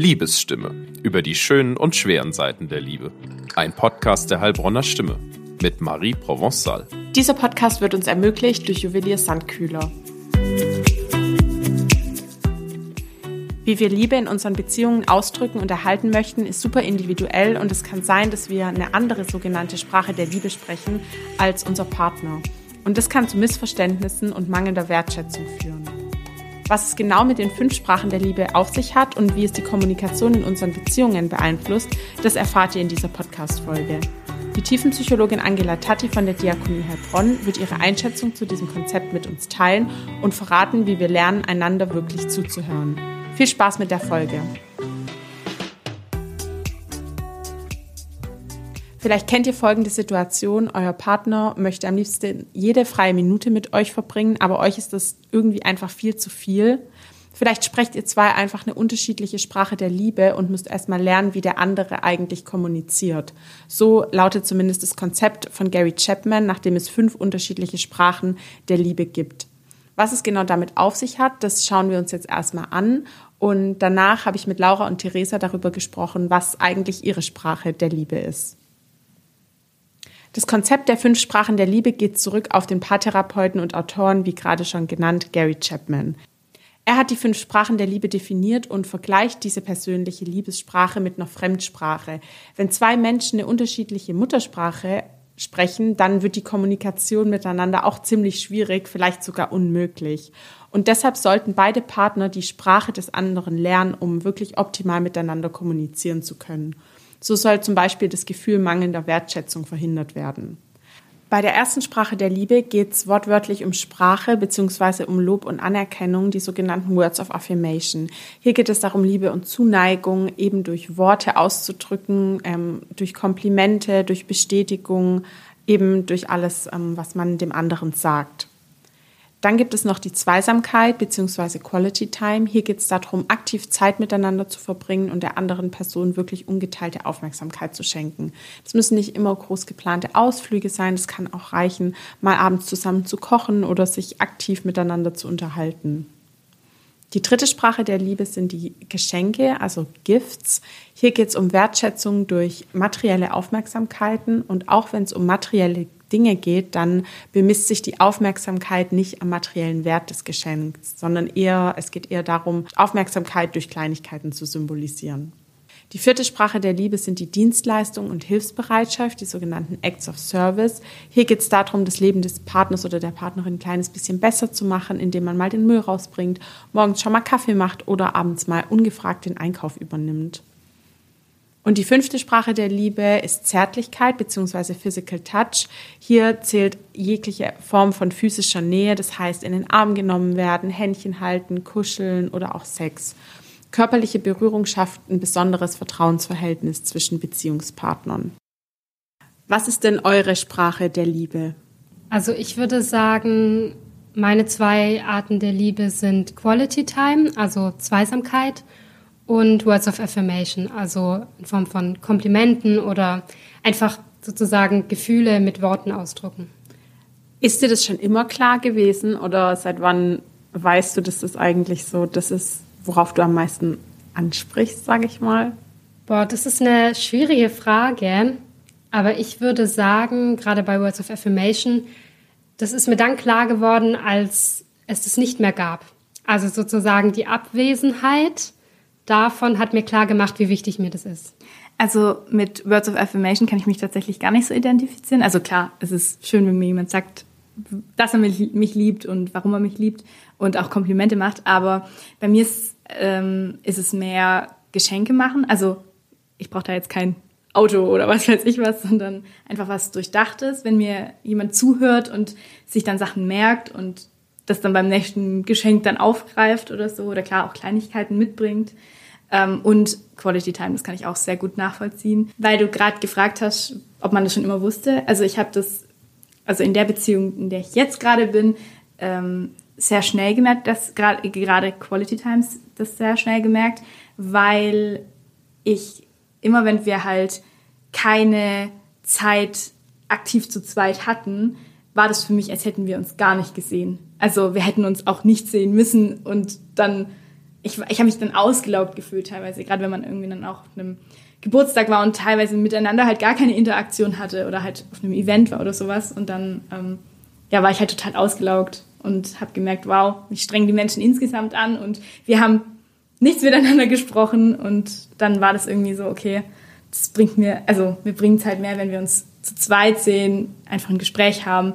Liebesstimme über die schönen und schweren Seiten der Liebe. Ein Podcast der Heilbronner Stimme mit Marie Provençal. Dieser Podcast wird uns ermöglicht durch Juwelier Sandkühler. Wie wir Liebe in unseren Beziehungen ausdrücken und erhalten möchten, ist super individuell und es kann sein, dass wir eine andere sogenannte Sprache der Liebe sprechen als unser Partner. Und das kann zu Missverständnissen und mangelnder Wertschätzung führen. Was es genau mit den fünf Sprachen der Liebe auf sich hat und wie es die Kommunikation in unseren Beziehungen beeinflusst, das erfahrt ihr in dieser Podcast-Folge. Die Tiefenpsychologin Angela Tatti von der Diakonie Heilbronn wird ihre Einschätzung zu diesem Konzept mit uns teilen und verraten, wie wir lernen, einander wirklich zuzuhören. Viel Spaß mit der Folge! Vielleicht kennt ihr folgende Situation. Euer Partner möchte am liebsten jede freie Minute mit euch verbringen, aber euch ist das irgendwie einfach viel zu viel. Vielleicht sprecht ihr zwei einfach eine unterschiedliche Sprache der Liebe und müsst erstmal lernen, wie der andere eigentlich kommuniziert. So lautet zumindest das Konzept von Gary Chapman, nachdem es fünf unterschiedliche Sprachen der Liebe gibt. Was es genau damit auf sich hat, das schauen wir uns jetzt erstmal an. Und danach habe ich mit Laura und Theresa darüber gesprochen, was eigentlich ihre Sprache der Liebe ist. Das Konzept der fünf Sprachen der Liebe geht zurück auf den Paartherapeuten und Autoren, wie gerade schon genannt, Gary Chapman. Er hat die fünf Sprachen der Liebe definiert und vergleicht diese persönliche Liebessprache mit einer Fremdsprache. Wenn zwei Menschen eine unterschiedliche Muttersprache sprechen, dann wird die Kommunikation miteinander auch ziemlich schwierig, vielleicht sogar unmöglich. Und deshalb sollten beide Partner die Sprache des anderen lernen, um wirklich optimal miteinander kommunizieren zu können. So soll zum Beispiel das Gefühl mangelnder Wertschätzung verhindert werden. Bei der ersten Sprache der Liebe geht es wortwörtlich um Sprache bzw. um Lob und Anerkennung, die sogenannten Words of Affirmation. Hier geht es darum, Liebe und Zuneigung eben durch Worte auszudrücken, ähm, durch Komplimente, durch Bestätigung, eben durch alles, ähm, was man dem anderen sagt. Dann gibt es noch die Zweisamkeit bzw. Quality Time. Hier geht es darum, aktiv Zeit miteinander zu verbringen und der anderen Person wirklich ungeteilte Aufmerksamkeit zu schenken. Das müssen nicht immer groß geplante Ausflüge sein. Es kann auch reichen, mal abends zusammen zu kochen oder sich aktiv miteinander zu unterhalten. Die dritte Sprache der Liebe sind die Geschenke, also Gifts. Hier geht es um Wertschätzung durch materielle Aufmerksamkeiten und auch wenn es um materielle Dinge geht, dann bemisst sich die Aufmerksamkeit nicht am materiellen Wert des Geschenks, sondern eher, es geht eher darum, Aufmerksamkeit durch Kleinigkeiten zu symbolisieren. Die vierte Sprache der Liebe sind die Dienstleistung und Hilfsbereitschaft, die sogenannten Acts of Service. Hier geht es darum, das Leben des Partners oder der Partnerin ein kleines bisschen besser zu machen, indem man mal den Müll rausbringt, morgens schon mal Kaffee macht oder abends mal ungefragt den Einkauf übernimmt. Und die fünfte Sprache der Liebe ist Zärtlichkeit bzw. Physical Touch. Hier zählt jegliche Form von physischer Nähe, das heißt in den Arm genommen werden, Händchen halten, kuscheln oder auch Sex. Körperliche Berührung schafft ein besonderes Vertrauensverhältnis zwischen Beziehungspartnern. Was ist denn eure Sprache der Liebe? Also ich würde sagen, meine zwei Arten der Liebe sind Quality Time, also Zweisamkeit und Words of Affirmation, also in Form von Komplimenten oder einfach sozusagen Gefühle mit Worten ausdrucken. Ist dir das schon immer klar gewesen oder seit wann weißt du, dass das eigentlich so, das ist, worauf du am meisten ansprichst, sage ich mal? Boah, das ist eine schwierige Frage, aber ich würde sagen, gerade bei Words of Affirmation, das ist mir dann klar geworden, als es das nicht mehr gab. Also sozusagen die Abwesenheit davon hat mir klar gemacht, wie wichtig mir das ist. Also mit Words of Affirmation kann ich mich tatsächlich gar nicht so identifizieren. Also klar, es ist schön, wenn mir jemand sagt, dass er mich, liebt und warum er mich liebt und auch Komplimente macht. Aber bei mir ist, ähm, ist es mehr Geschenke machen. Also ich brauche da jetzt kein Auto oder was weiß ich was, sondern einfach was Durchdachtes. Wenn mir jemand zuhört und sich dann Sachen merkt und das dann beim nächsten Geschenk dann aufgreift oder so oder klar auch Kleinigkeiten mitbringt. Ähm, und Quality Time, das kann ich auch sehr gut nachvollziehen. Weil du gerade gefragt hast, ob man das schon immer wusste. Also ich habe das, also in der Beziehung, in der ich jetzt gerade bin, ähm, sehr schnell gemerkt, dass gerade Quality Times das sehr schnell gemerkt, weil ich immer, wenn wir halt keine Zeit aktiv zu zweit hatten, war das für mich, als hätten wir uns gar nicht gesehen. Also wir hätten uns auch nicht sehen müssen und dann ich, ich habe mich dann ausgelaugt gefühlt teilweise, gerade wenn man irgendwie dann auch auf einem Geburtstag war und teilweise miteinander halt gar keine Interaktion hatte oder halt auf einem Event war oder sowas. Und dann ähm, ja, war ich halt total ausgelaugt und habe gemerkt, wow, ich streng die Menschen insgesamt an und wir haben nichts miteinander gesprochen und dann war das irgendwie so, okay, das bringt mir, also mir bringt es halt mehr, wenn wir uns zu zweit sehen, einfach ein Gespräch haben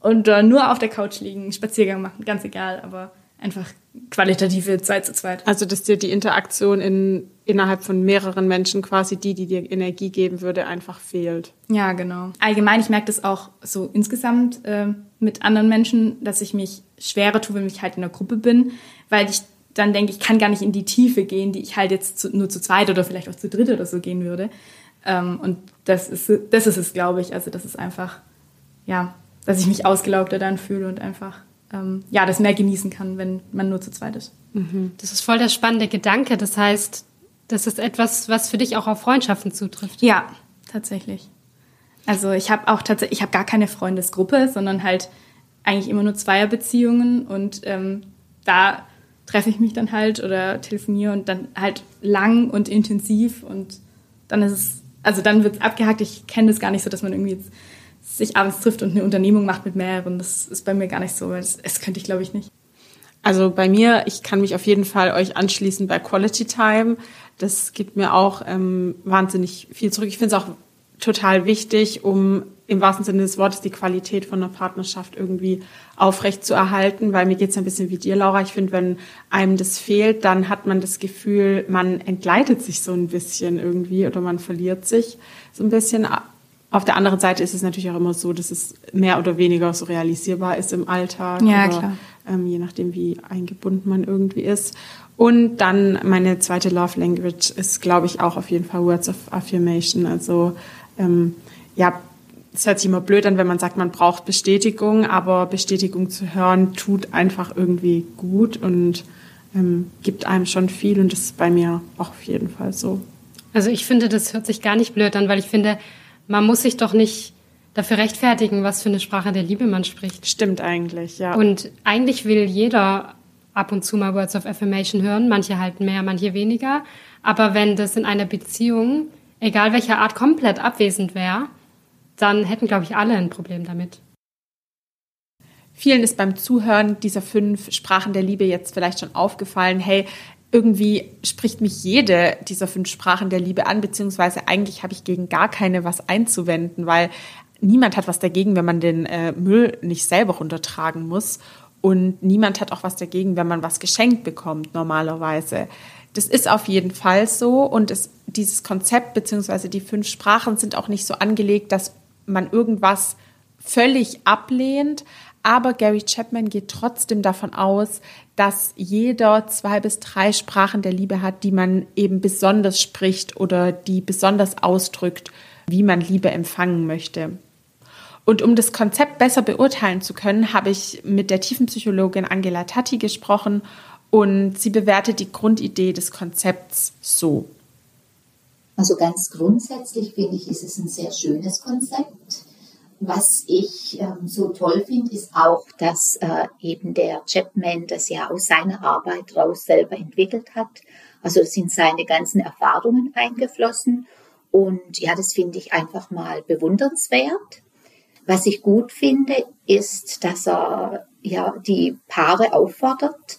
und äh, nur auf der Couch liegen, Spaziergang machen, ganz egal, aber einfach qualitative Zeit zu zweit. Also, dass dir die Interaktion in, innerhalb von mehreren Menschen quasi die, die dir Energie geben würde, einfach fehlt. Ja, genau. Allgemein, ich merke das auch so insgesamt äh, mit anderen Menschen, dass ich mich schwerer tue, wenn ich halt in einer Gruppe bin, weil ich dann denke, ich kann gar nicht in die Tiefe gehen, die ich halt jetzt zu, nur zu zweit oder vielleicht auch zu dritt oder so gehen würde. Ähm, und das ist, das ist es, glaube ich. Also, das ist einfach, ja, dass ich mich ausgelaugter dann fühle und einfach ähm, ja, das mehr genießen kann, wenn man nur zu zweit ist. Mhm. Das ist voll der spannende Gedanke. Das heißt, das ist etwas, was für dich auch auf Freundschaften zutrifft. Ja, tatsächlich. Also ich habe auch tatsächlich, ich habe gar keine Freundesgruppe, sondern halt eigentlich immer nur Zweierbeziehungen und ähm, da treffe ich mich dann halt oder telefoniere und dann halt lang und intensiv und dann ist es, also dann wird es abgehakt. Ich kenne das gar nicht so, dass man irgendwie jetzt sich abends trifft und eine Unternehmung macht mit mehreren. Das ist bei mir gar nicht so, weil das, das könnte ich, glaube ich, nicht. Also bei mir, ich kann mich auf jeden Fall euch anschließen bei Quality Time. Das gibt mir auch ähm, wahnsinnig viel zurück. Ich finde es auch total wichtig, um im wahrsten Sinne des Wortes die Qualität von einer Partnerschaft irgendwie aufrecht zu erhalten, weil mir geht es ein bisschen wie dir, Laura. Ich finde, wenn einem das fehlt, dann hat man das Gefühl, man entgleitet sich so ein bisschen irgendwie oder man verliert sich so ein bisschen. Auf der anderen Seite ist es natürlich auch immer so, dass es mehr oder weniger so realisierbar ist im Alltag. Ja, oder, klar. Ähm, je nachdem, wie eingebunden man irgendwie ist. Und dann meine zweite Love Language ist, glaube ich, auch auf jeden Fall Words of Affirmation. Also ähm, ja, es hört sich immer blöd an, wenn man sagt, man braucht Bestätigung, aber Bestätigung zu hören tut einfach irgendwie gut und ähm, gibt einem schon viel und das ist bei mir auch auf jeden Fall so. Also ich finde, das hört sich gar nicht blöd an, weil ich finde, man muss sich doch nicht dafür rechtfertigen, was für eine Sprache der Liebe man spricht. Stimmt eigentlich, ja. Und eigentlich will jeder ab und zu mal Words of Affirmation hören, manche halt mehr, manche weniger. Aber wenn das in einer Beziehung, egal welcher Art, komplett abwesend wäre, dann hätten, glaube ich, alle ein Problem damit. Vielen ist beim Zuhören dieser fünf Sprachen der Liebe jetzt vielleicht schon aufgefallen, hey, irgendwie spricht mich jede dieser fünf Sprachen der Liebe an, beziehungsweise eigentlich habe ich gegen gar keine was einzuwenden, weil niemand hat was dagegen, wenn man den äh, Müll nicht selber runtertragen muss. Und niemand hat auch was dagegen, wenn man was geschenkt bekommt, normalerweise. Das ist auf jeden Fall so. Und es, dieses Konzept beziehungsweise die fünf Sprachen sind auch nicht so angelegt, dass man irgendwas völlig ablehnt. Aber Gary Chapman geht trotzdem davon aus, dass jeder zwei bis drei Sprachen der Liebe hat, die man eben besonders spricht oder die besonders ausdrückt, wie man Liebe empfangen möchte. Und um das Konzept besser beurteilen zu können, habe ich mit der Tiefenpsychologin Angela Tatti gesprochen und sie bewertet die Grundidee des Konzepts so. Also ganz grundsätzlich finde ich, ist es ein sehr schönes Konzept was ich ähm, so toll finde, ist auch, dass äh, eben der Chapman das ja aus seiner Arbeit raus selber entwickelt hat. Also sind seine ganzen Erfahrungen eingeflossen. Und ja, das finde ich einfach mal bewundernswert. Was ich gut finde, ist, dass er ja die Paare auffordert,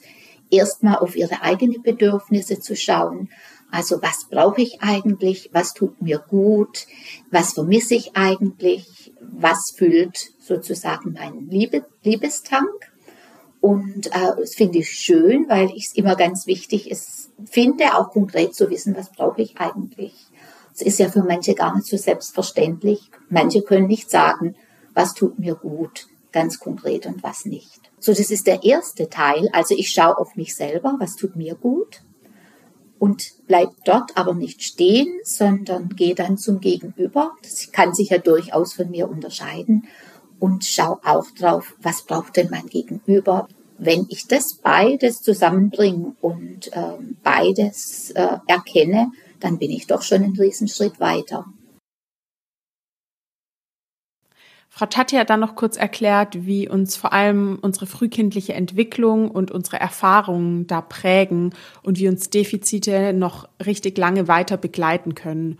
erstmal auf ihre eigenen Bedürfnisse zu schauen. Also was brauche ich eigentlich? Was tut mir gut? Was vermisse ich eigentlich? Was füllt sozusagen meinen Liebe, Liebestank? Und äh, das finde ich schön, weil ich es immer ganz wichtig ist, finde, auch konkret zu wissen, was brauche ich eigentlich. Es ist ja für manche gar nicht so selbstverständlich. Manche können nicht sagen, was tut mir gut, ganz konkret und was nicht. So, das ist der erste Teil. Also ich schaue auf mich selber, was tut mir gut und bleibt dort aber nicht stehen, sondern gehe dann zum Gegenüber. Das kann sich ja durchaus von mir unterscheiden und schau auch drauf, was braucht denn mein Gegenüber. Wenn ich das beides zusammenbringe und äh, beides äh, erkenne, dann bin ich doch schon einen Riesenschritt weiter. Frau Tati hat dann noch kurz erklärt, wie uns vor allem unsere frühkindliche Entwicklung und unsere Erfahrungen da prägen und wie uns Defizite noch richtig lange weiter begleiten können.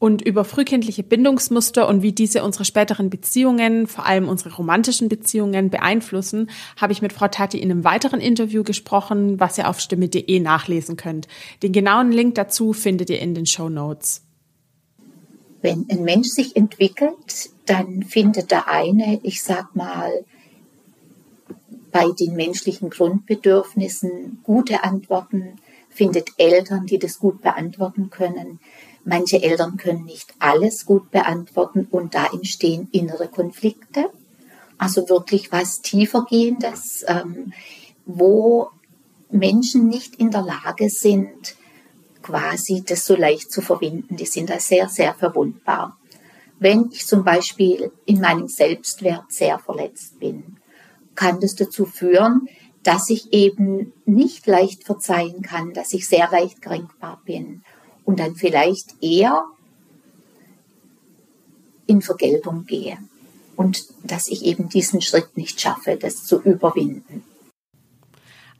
Und über frühkindliche Bindungsmuster und wie diese unsere späteren Beziehungen, vor allem unsere romantischen Beziehungen beeinflussen, habe ich mit Frau Tati in einem weiteren Interview gesprochen, was ihr auf stimme.de nachlesen könnt. Den genauen Link dazu findet ihr in den Show Notes. Wenn ein Mensch sich entwickelt, dann findet der eine, ich sag mal, bei den menschlichen Grundbedürfnissen gute Antworten, findet Eltern, die das gut beantworten können. Manche Eltern können nicht alles gut beantworten und da entstehen innere Konflikte. Also wirklich was tiefergehendes, ähm, wo Menschen nicht in der Lage sind, quasi das so leicht zu verbinden. Die sind da sehr, sehr verwundbar. Wenn ich zum Beispiel in meinem Selbstwert sehr verletzt bin, kann das dazu führen, dass ich eben nicht leicht verzeihen kann, dass ich sehr leicht kränkbar bin und dann vielleicht eher in Vergeltung gehe und dass ich eben diesen Schritt nicht schaffe, das zu überwinden.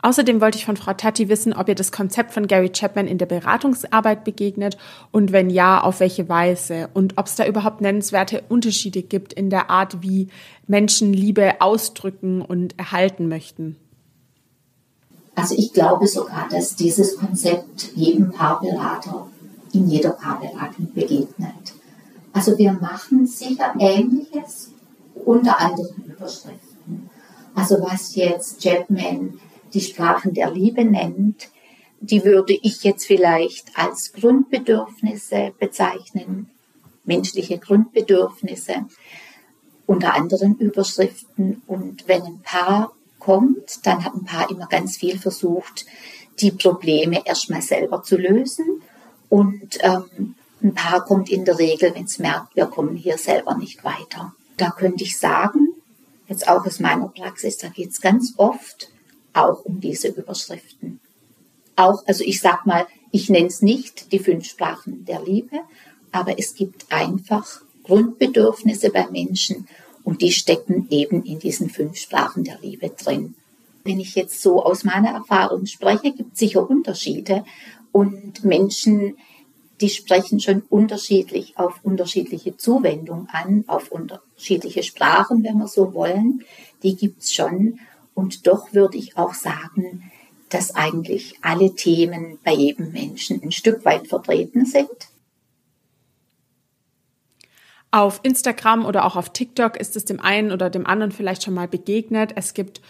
Außerdem wollte ich von Frau Tati wissen, ob ihr das Konzept von Gary Chapman in der Beratungsarbeit begegnet und wenn ja, auf welche Weise und ob es da überhaupt nennenswerte Unterschiede gibt in der Art, wie Menschen Liebe ausdrücken und erhalten möchten. Also ich glaube sogar, dass dieses Konzept jedem Paarberater in jeder Paarberatung begegnet. Also wir machen sicher Ähnliches unter anderen Überschriften. Also was jetzt Chapman die Sprachen der Liebe nennt, die würde ich jetzt vielleicht als Grundbedürfnisse bezeichnen, menschliche Grundbedürfnisse unter anderen Überschriften. Und wenn ein Paar kommt, dann hat ein Paar immer ganz viel versucht, die Probleme erstmal selber zu lösen. Und ähm, ein Paar kommt in der Regel, wenn es merkt, wir kommen hier selber nicht weiter. Da könnte ich sagen, jetzt auch aus meiner Praxis, da geht es ganz oft auch um diese Überschriften. Auch, also ich sag mal, ich nenne es nicht die fünf Sprachen der Liebe, aber es gibt einfach Grundbedürfnisse bei Menschen und die stecken eben in diesen fünf Sprachen der Liebe drin. Wenn ich jetzt so aus meiner Erfahrung spreche, gibt es sicher Unterschiede und Menschen, die sprechen schon unterschiedlich auf unterschiedliche Zuwendung an, auf unterschiedliche Sprachen, wenn wir so wollen. Die gibt es schon. Und doch würde ich auch sagen, dass eigentlich alle Themen bei jedem Menschen ein Stück weit vertreten sind. Auf Instagram oder auch auf TikTok ist es dem einen oder dem anderen vielleicht schon mal begegnet. Es gibt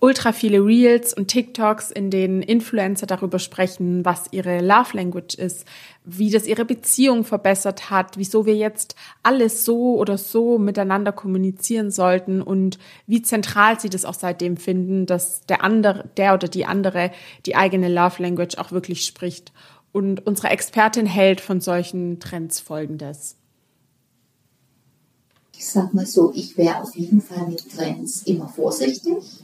ultra viele Reels und TikToks, in denen Influencer darüber sprechen, was ihre Love Language ist, wie das ihre Beziehung verbessert hat, wieso wir jetzt alles so oder so miteinander kommunizieren sollten und wie zentral sie das auch seitdem finden, dass der andere, der oder die andere die eigene Love Language auch wirklich spricht. Und unsere Expertin hält von solchen Trends Folgendes. Ich sag mal so, ich wäre auf jeden Fall mit Trends immer vorsichtig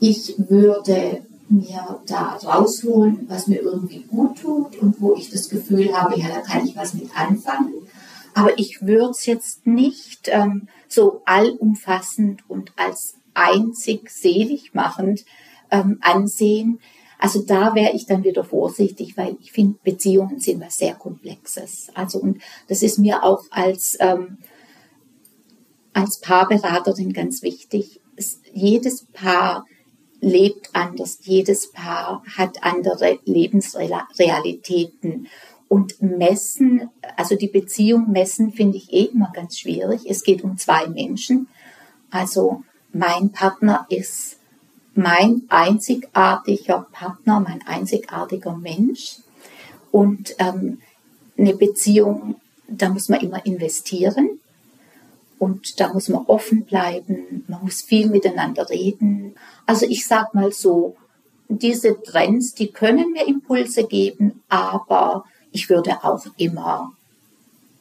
ich würde mir da rausholen, was mir irgendwie gut tut und wo ich das Gefühl habe, ja, da kann ich was mit anfangen. Aber ich würde es jetzt nicht ähm, so allumfassend und als einzig selig machend ähm, ansehen. Also da wäre ich dann wieder vorsichtig, weil ich finde, Beziehungen sind was sehr Komplexes. Also und das ist mir auch als, ähm, als Paarberaterin ganz wichtig. Es, jedes Paar lebt anders, jedes Paar hat andere Lebensrealitäten. Und messen, also die Beziehung messen, finde ich eh immer ganz schwierig. Es geht um zwei Menschen. Also mein Partner ist mein einzigartiger Partner, mein einzigartiger Mensch. Und ähm, eine Beziehung, da muss man immer investieren. Und da muss man offen bleiben, man muss viel miteinander reden. Also ich sag mal so, diese Trends, die können mir Impulse geben, aber ich würde auch immer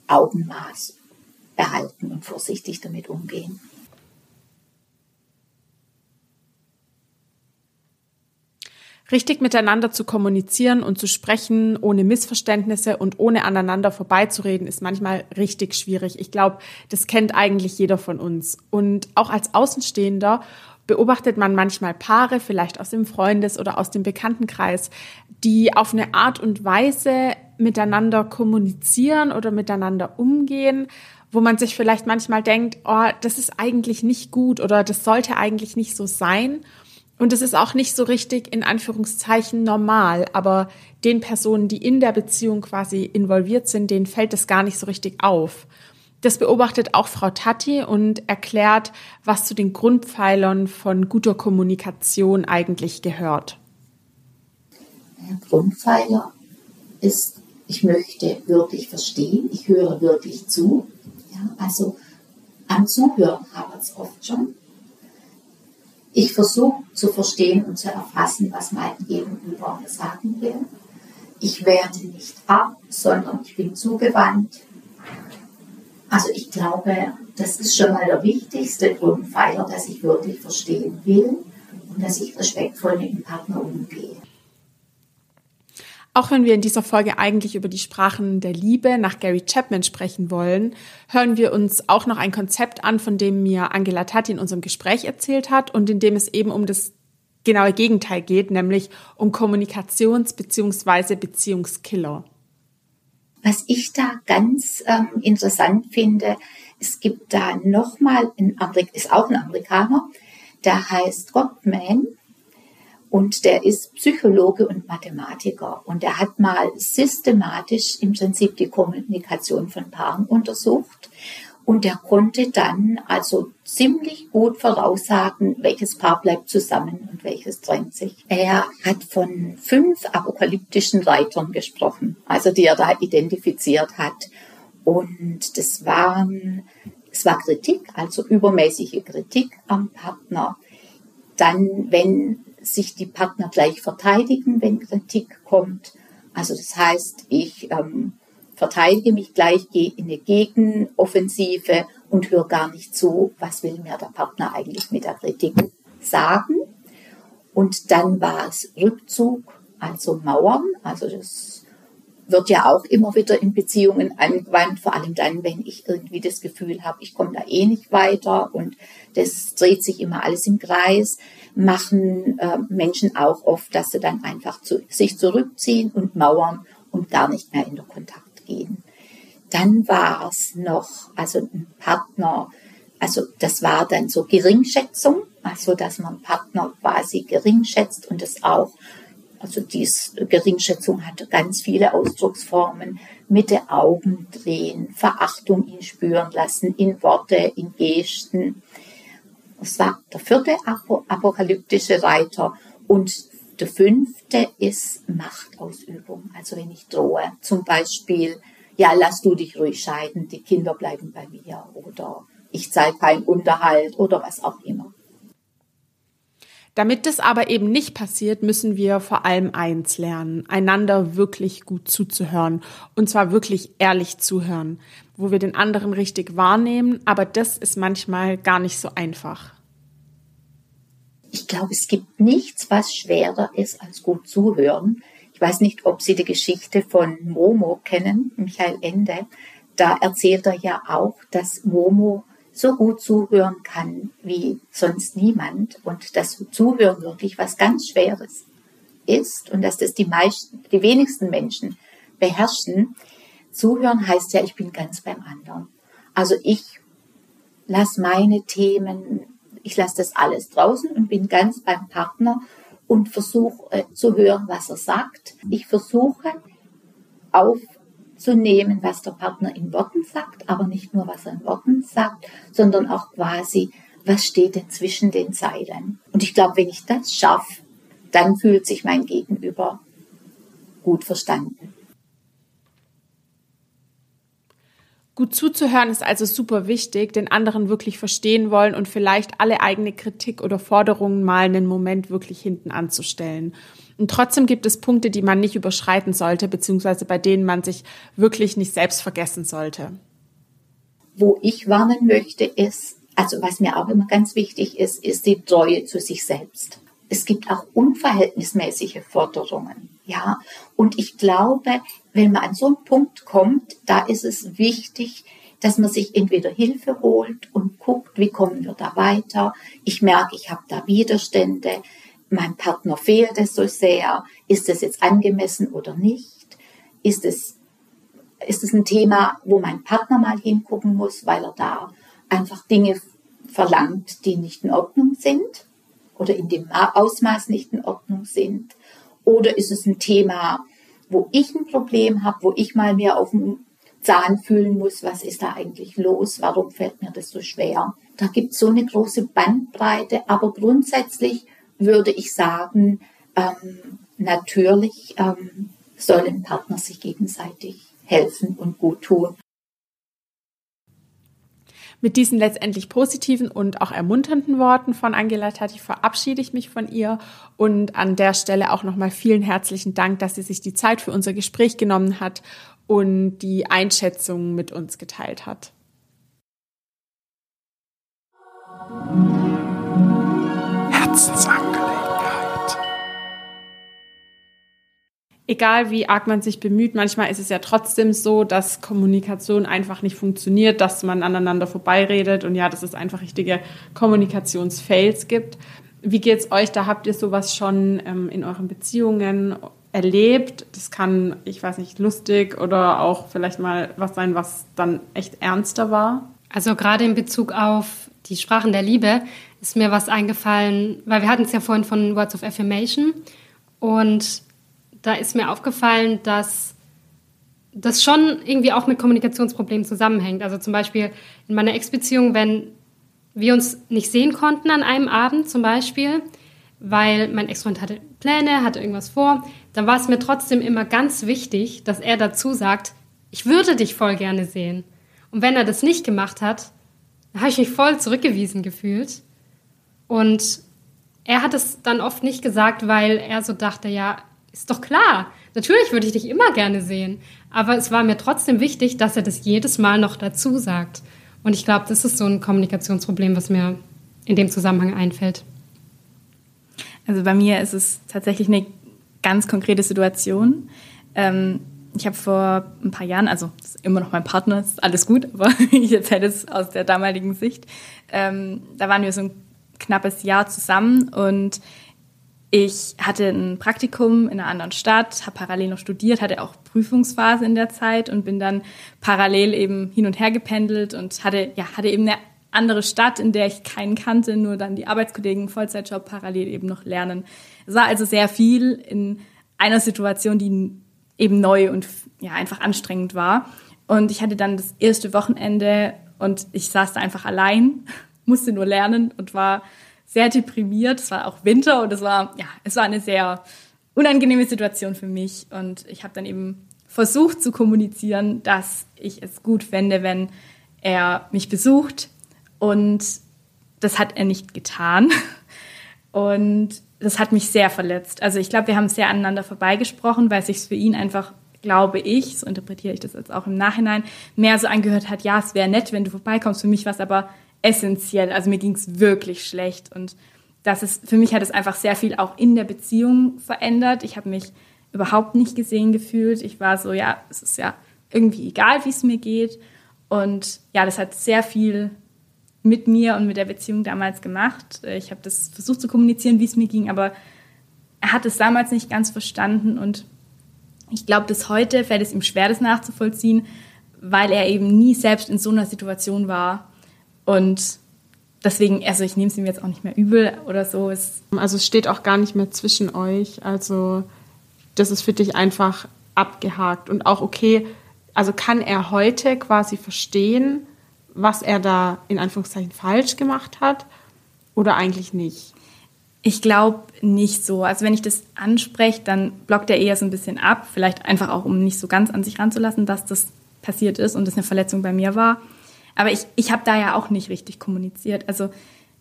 Augenmaß behalten und vorsichtig damit umgehen. Richtig miteinander zu kommunizieren und zu sprechen, ohne Missverständnisse und ohne aneinander vorbeizureden, ist manchmal richtig schwierig. Ich glaube, das kennt eigentlich jeder von uns. Und auch als Außenstehender beobachtet man manchmal Paare, vielleicht aus dem Freundes- oder aus dem Bekanntenkreis, die auf eine Art und Weise miteinander kommunizieren oder miteinander umgehen, wo man sich vielleicht manchmal denkt, oh, das ist eigentlich nicht gut oder das sollte eigentlich nicht so sein. Und es ist auch nicht so richtig in Anführungszeichen normal, aber den Personen, die in der Beziehung quasi involviert sind, denen fällt es gar nicht so richtig auf. Das beobachtet auch Frau Tatti und erklärt, was zu den Grundpfeilern von guter Kommunikation eigentlich gehört. Der Grundpfeiler ist, ich möchte wirklich verstehen, ich höre wirklich zu. Ja, also am Zuhören haben wir es oft schon. Ich versuche zu verstehen und zu erfassen, was mein Gegenüber sagen will. Ich werte nicht ab, sondern ich bin zugewandt. Also ich glaube, das ist schon mal der wichtigste Grundpfeiler, dass ich wirklich verstehen will und dass ich respektvoll mit dem Partner umgehe. Auch wenn wir in dieser Folge eigentlich über die Sprachen der Liebe nach Gary Chapman sprechen wollen, hören wir uns auch noch ein Konzept an, von dem mir Angela Tatti in unserem Gespräch erzählt hat und in dem es eben um das genaue Gegenteil geht, nämlich um Kommunikations- bzw. Beziehungskiller. Was ich da ganz ähm, interessant finde, es gibt da nochmal, ist auch ein Amerikaner, der heißt Gottman und der ist Psychologe und Mathematiker und er hat mal systematisch im Prinzip die Kommunikation von Paaren untersucht und er konnte dann also ziemlich gut voraussagen, welches Paar bleibt zusammen und welches trennt sich. Er hat von fünf apokalyptischen Reitern gesprochen, also die er da identifiziert hat. Und das waren, es war Kritik, also übermäßige Kritik am Partner. Dann, wenn sich die Partner gleich verteidigen, wenn Kritik kommt. Also das heißt, ich ähm, verteidige mich gleich, gehe in eine Gegenoffensive und höre gar nicht zu, was will mir der Partner eigentlich mit der Kritik sagen. Und dann war es Rückzug, also Mauern. Also das wird ja auch immer wieder in Beziehungen angewandt, vor allem dann, wenn ich irgendwie das Gefühl habe, ich komme da eh nicht weiter und das dreht sich immer alles im Kreis machen äh, Menschen auch oft, dass sie dann einfach zu, sich zurückziehen und mauern und gar nicht mehr in den Kontakt gehen. Dann war es noch, also ein Partner, also das war dann so Geringschätzung, also dass man Partner quasi gering schätzt und es auch, also dies Geringschätzung hat ganz viele Ausdrucksformen, mit den Augen drehen, Verachtung ihn spüren lassen, in Worte, in Gesten, das war der vierte apokalyptische Reiter. Und der fünfte ist Machtausübung. Also wenn ich drohe, zum Beispiel, ja, lass du dich ruhig scheiden, die Kinder bleiben bei mir oder ich zahle keinen Unterhalt oder was auch immer. Damit das aber eben nicht passiert, müssen wir vor allem eins lernen, einander wirklich gut zuzuhören. Und zwar wirklich ehrlich zuhören, wo wir den anderen richtig wahrnehmen, aber das ist manchmal gar nicht so einfach. Ich glaube, es gibt nichts, was schwerer ist als gut zuhören. Ich weiß nicht, ob Sie die Geschichte von Momo kennen, Michael Ende. Da erzählt er ja auch, dass Momo so gut zuhören kann wie sonst niemand und dass Zuhören wirklich was ganz Schweres ist und dass das die meisten, die wenigsten Menschen beherrschen. Zuhören heißt ja, ich bin ganz beim anderen. Also ich lasse meine Themen, ich lasse das alles draußen und bin ganz beim Partner und versuche äh, zu hören, was er sagt. Ich versuche auf zu nehmen, was der Partner in Worten sagt, aber nicht nur, was er in Worten sagt, sondern auch quasi, was steht denn zwischen den Zeilen. Und ich glaube, wenn ich das schaffe, dann fühlt sich mein Gegenüber gut verstanden. Gut zuzuhören ist also super wichtig, den anderen wirklich verstehen wollen und vielleicht alle eigene Kritik oder Forderungen mal einen Moment wirklich hinten anzustellen. Und trotzdem gibt es Punkte, die man nicht überschreiten sollte, beziehungsweise bei denen man sich wirklich nicht selbst vergessen sollte. Wo ich warnen möchte, ist, also was mir auch immer ganz wichtig ist, ist die Treue zu sich selbst. es gibt auch unverhältnismäßige Forderungen. Ja, und ich glaube, wenn man an so einen Punkt kommt, da ist es wichtig, dass man sich entweder Hilfe holt und guckt, wie kommen wir da weiter. Ich merke, ich habe da Widerstände. Mein Partner fehlt es so sehr. Ist es jetzt angemessen oder nicht? Ist es, ist es ein Thema, wo mein Partner mal hingucken muss, weil er da einfach Dinge verlangt, die nicht in Ordnung sind oder in dem Ausmaß nicht in Ordnung sind? Oder ist es ein Thema, wo ich ein Problem habe, wo ich mal mehr auf dem Zahn fühlen muss, was ist da eigentlich los, warum fällt mir das so schwer. Da gibt es so eine große Bandbreite, aber grundsätzlich würde ich sagen, ähm, natürlich ähm, sollen Partner sich gegenseitig helfen und gut tun. Mit diesen letztendlich positiven und auch ermunternden Worten von Angela Tati verabschiede ich mich von ihr und an der Stelle auch nochmal vielen herzlichen Dank, dass sie sich die Zeit für unser Gespräch genommen hat und die Einschätzung mit uns geteilt hat. Herzensangelegenheit. Egal wie arg man sich bemüht, manchmal ist es ja trotzdem so, dass Kommunikation einfach nicht funktioniert, dass man aneinander vorbeiredet und ja, dass es einfach richtige Kommunikationsfails gibt. Wie geht's euch? Da habt ihr sowas schon ähm, in euren Beziehungen erlebt? Das kann, ich weiß nicht, lustig oder auch vielleicht mal was sein, was dann echt ernster war? Also gerade in Bezug auf die Sprachen der Liebe ist mir was eingefallen, weil wir hatten es ja vorhin von Words of Affirmation und da ist mir aufgefallen, dass das schon irgendwie auch mit Kommunikationsproblemen zusammenhängt. Also zum Beispiel in meiner Ex-Beziehung, wenn wir uns nicht sehen konnten an einem Abend zum Beispiel, weil mein Ex-Freund hatte Pläne, hatte irgendwas vor, dann war es mir trotzdem immer ganz wichtig, dass er dazu sagt, ich würde dich voll gerne sehen. Und wenn er das nicht gemacht hat, dann habe ich mich voll zurückgewiesen gefühlt. Und er hat es dann oft nicht gesagt, weil er so dachte, ja, ist doch klar. Natürlich würde ich dich immer gerne sehen. Aber es war mir trotzdem wichtig, dass er das jedes Mal noch dazu sagt. Und ich glaube, das ist so ein Kommunikationsproblem, was mir in dem Zusammenhang einfällt. Also bei mir ist es tatsächlich eine ganz konkrete Situation. Ähm, ich habe vor ein paar Jahren, also immer noch mein Partner, ist alles gut, aber ich erzähle es aus der damaligen Sicht. Ähm, da waren wir so ein knappes Jahr zusammen und ich hatte ein Praktikum in einer anderen Stadt, habe parallel noch studiert, hatte auch Prüfungsphase in der Zeit und bin dann parallel eben hin und her gependelt und hatte, ja, hatte eben eine andere Stadt, in der ich keinen kannte, nur dann die Arbeitskollegen, Vollzeitjob parallel eben noch lernen. Es war also sehr viel in einer Situation, die eben neu und ja, einfach anstrengend war. Und ich hatte dann das erste Wochenende und ich saß da einfach allein, musste nur lernen und war sehr deprimiert. Es war auch Winter und es war, ja, es war eine sehr unangenehme Situation für mich. Und ich habe dann eben versucht zu kommunizieren, dass ich es gut fände, wenn er mich besucht. Und das hat er nicht getan. Und das hat mich sehr verletzt. Also ich glaube, wir haben sehr aneinander vorbeigesprochen, weil es sich für ihn einfach, glaube ich, so interpretiere ich das jetzt auch im Nachhinein, mehr so angehört hat, ja, es wäre nett, wenn du vorbeikommst. Für mich war es aber essentiell. Also mir ging es wirklich schlecht und das ist, für mich hat es einfach sehr viel auch in der Beziehung verändert. Ich habe mich überhaupt nicht gesehen gefühlt. Ich war so, ja, es ist ja irgendwie egal, wie es mir geht. Und ja, das hat sehr viel mit mir und mit der Beziehung damals gemacht. Ich habe das versucht zu kommunizieren, wie es mir ging, aber er hat es damals nicht ganz verstanden und ich glaube, bis heute fällt es ihm schwer, das nachzuvollziehen, weil er eben nie selbst in so einer Situation war und deswegen, also ich nehme es ihm jetzt auch nicht mehr übel oder so. Es also es steht auch gar nicht mehr zwischen euch. Also das ist für dich einfach abgehakt und auch okay. Also kann er heute quasi verstehen, was er da in Anführungszeichen falsch gemacht hat oder eigentlich nicht? Ich glaube nicht so. Also wenn ich das anspreche, dann blockt er eher so ein bisschen ab. Vielleicht einfach auch, um nicht so ganz an sich ranzulassen, dass das passiert ist und das eine Verletzung bei mir war. Aber ich, ich habe da ja auch nicht richtig kommuniziert. Also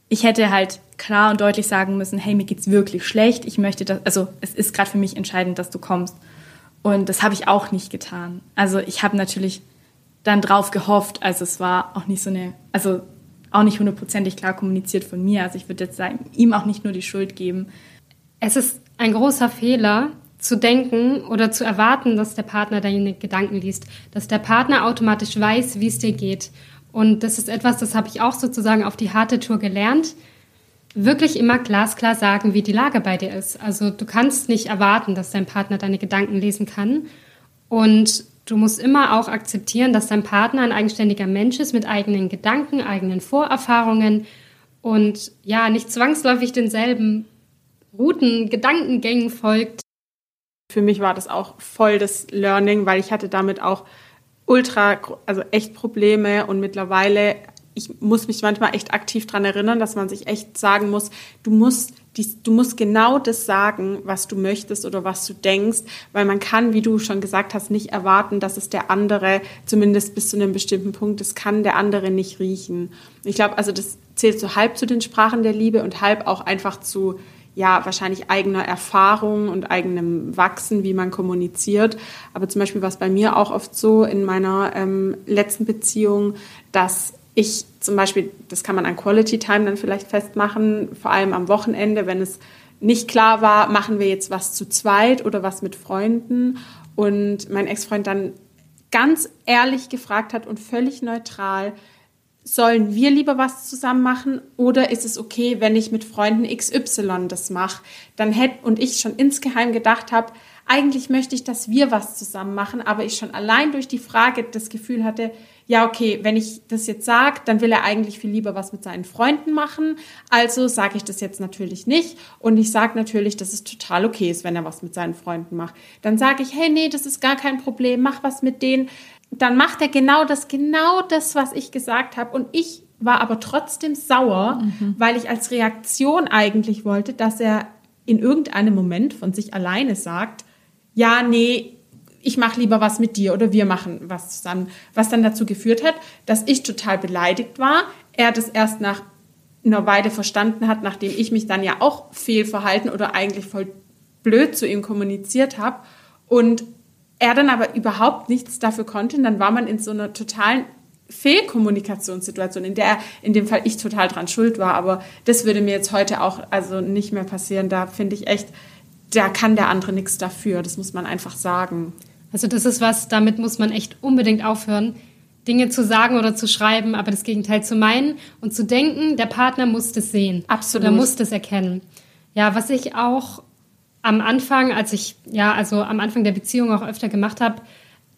ich hätte halt klar und deutlich sagen müssen, hey, mir geht's wirklich schlecht. Ich möchte das, also es ist gerade für mich entscheidend, dass du kommst. Und das habe ich auch nicht getan. Also ich habe natürlich dann drauf gehofft. Also es war auch nicht so eine, also auch nicht hundertprozentig klar kommuniziert von mir. Also ich würde jetzt sagen, ihm auch nicht nur die Schuld geben. es ist ein großer Fehler, zu denken oder zu erwarten, dass der Partner deine Gedanken liest, dass der Partner automatisch weiß, wie es dir geht. Und das ist etwas, das habe ich auch sozusagen auf die harte Tour gelernt. Wirklich immer glasklar sagen, wie die Lage bei dir ist. Also du kannst nicht erwarten, dass dein Partner deine Gedanken lesen kann. Und du musst immer auch akzeptieren, dass dein Partner ein eigenständiger Mensch ist mit eigenen Gedanken, eigenen Vorerfahrungen und ja, nicht zwangsläufig denselben Routen, Gedankengängen folgt, für mich war das auch voll das Learning, weil ich hatte damit auch ultra, also echt Probleme und mittlerweile, ich muss mich manchmal echt aktiv daran erinnern, dass man sich echt sagen muss, du musst, dies, du musst genau das sagen, was du möchtest oder was du denkst, weil man kann, wie du schon gesagt hast, nicht erwarten, dass es der andere, zumindest bis zu einem bestimmten Punkt, das kann der andere nicht riechen. Ich glaube, also das zählt so halb zu den Sprachen der Liebe und halb auch einfach zu, ja, wahrscheinlich eigener Erfahrung und eigenem Wachsen, wie man kommuniziert. Aber zum Beispiel war es bei mir auch oft so in meiner ähm, letzten Beziehung, dass ich zum Beispiel, das kann man an Quality Time dann vielleicht festmachen, vor allem am Wochenende, wenn es nicht klar war, machen wir jetzt was zu zweit oder was mit Freunden. Und mein Ex-Freund dann ganz ehrlich gefragt hat und völlig neutral, sollen wir lieber was zusammen machen oder ist es okay, wenn ich mit Freunden XY das mache? Dann hätte und ich schon insgeheim gedacht habe, eigentlich möchte ich, dass wir was zusammen machen, aber ich schon allein durch die Frage das Gefühl hatte, ja, okay, wenn ich das jetzt sage, dann will er eigentlich viel lieber was mit seinen Freunden machen. Also sage ich das jetzt natürlich nicht. Und ich sage natürlich, dass es total okay ist, wenn er was mit seinen Freunden macht. Dann sage ich, hey, nee, das ist gar kein Problem, mach was mit denen dann macht er genau das, genau das, was ich gesagt habe. Und ich war aber trotzdem sauer, mhm. weil ich als Reaktion eigentlich wollte, dass er in irgendeinem Moment von sich alleine sagt, ja, nee, ich mache lieber was mit dir oder wir machen was zusammen. Was dann dazu geführt hat, dass ich total beleidigt war. Er das erst nach einer Weile verstanden hat, nachdem ich mich dann ja auch fehlverhalten oder eigentlich voll blöd zu ihm kommuniziert habe. Und er dann aber überhaupt nichts dafür konnte, und dann war man in so einer totalen Fehlkommunikationssituation, in der in dem Fall ich total dran schuld war. Aber das würde mir jetzt heute auch also nicht mehr passieren. Da finde ich echt, da kann der andere nichts dafür. Das muss man einfach sagen. Also das ist was, damit muss man echt unbedingt aufhören, Dinge zu sagen oder zu schreiben, aber das Gegenteil zu meinen und zu denken, der Partner muss das sehen. Absolut. Oder muss das erkennen. Ja, was ich auch am Anfang, als ich, ja, also am Anfang der Beziehung auch öfter gemacht habe,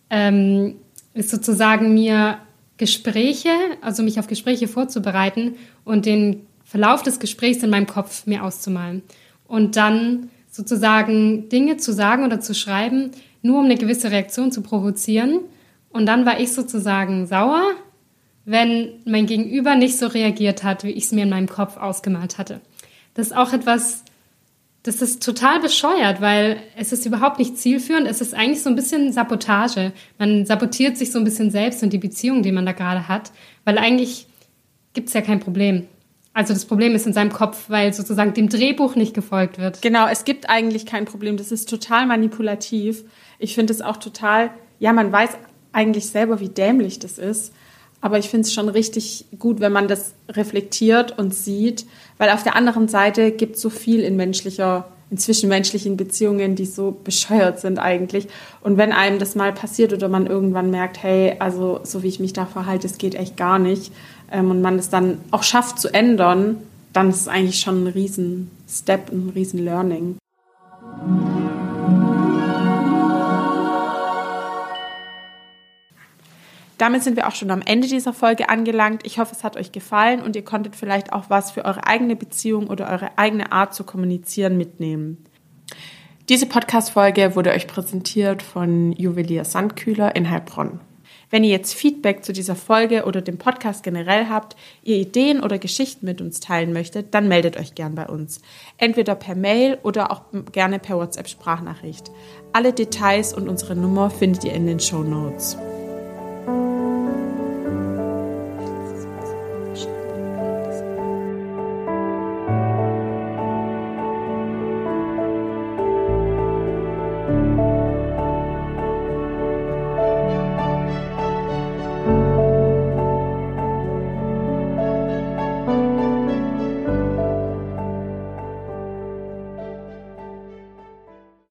ähm, ist sozusagen mir Gespräche, also mich auf Gespräche vorzubereiten und den Verlauf des Gesprächs in meinem Kopf mir auszumalen. Und dann sozusagen Dinge zu sagen oder zu schreiben, nur um eine gewisse Reaktion zu provozieren. Und dann war ich sozusagen sauer, wenn mein Gegenüber nicht so reagiert hat, wie ich es mir in meinem Kopf ausgemalt hatte. Das ist auch etwas, das ist total bescheuert, weil es ist überhaupt nicht zielführend. Es ist eigentlich so ein bisschen Sabotage. Man sabotiert sich so ein bisschen selbst und die Beziehung, die man da gerade hat, weil eigentlich gibt es ja kein Problem. Also das Problem ist in seinem Kopf, weil sozusagen dem Drehbuch nicht gefolgt wird. Genau, es gibt eigentlich kein Problem. Das ist total manipulativ. Ich finde es auch total, ja, man weiß eigentlich selber, wie dämlich das ist. Aber ich finde es schon richtig gut, wenn man das reflektiert und sieht, weil auf der anderen Seite gibt es so viel in menschlicher, in zwischenmenschlichen Beziehungen, die so bescheuert sind eigentlich. Und wenn einem das mal passiert oder man irgendwann merkt, hey, also so wie ich mich da verhalte, es geht echt gar nicht, ähm, und man es dann auch schafft zu ändern, dann ist es eigentlich schon ein riesen Step, ein riesen Learning. Damit sind wir auch schon am Ende dieser Folge angelangt. Ich hoffe, es hat euch gefallen und ihr konntet vielleicht auch was für eure eigene Beziehung oder eure eigene Art zu kommunizieren mitnehmen. Diese Podcast-Folge wurde euch präsentiert von Juwelier Sandkühler in Heilbronn. Wenn ihr jetzt Feedback zu dieser Folge oder dem Podcast generell habt, ihr Ideen oder Geschichten mit uns teilen möchtet, dann meldet euch gern bei uns. Entweder per Mail oder auch gerne per WhatsApp-Sprachnachricht. Alle Details und unsere Nummer findet ihr in den Show Notes.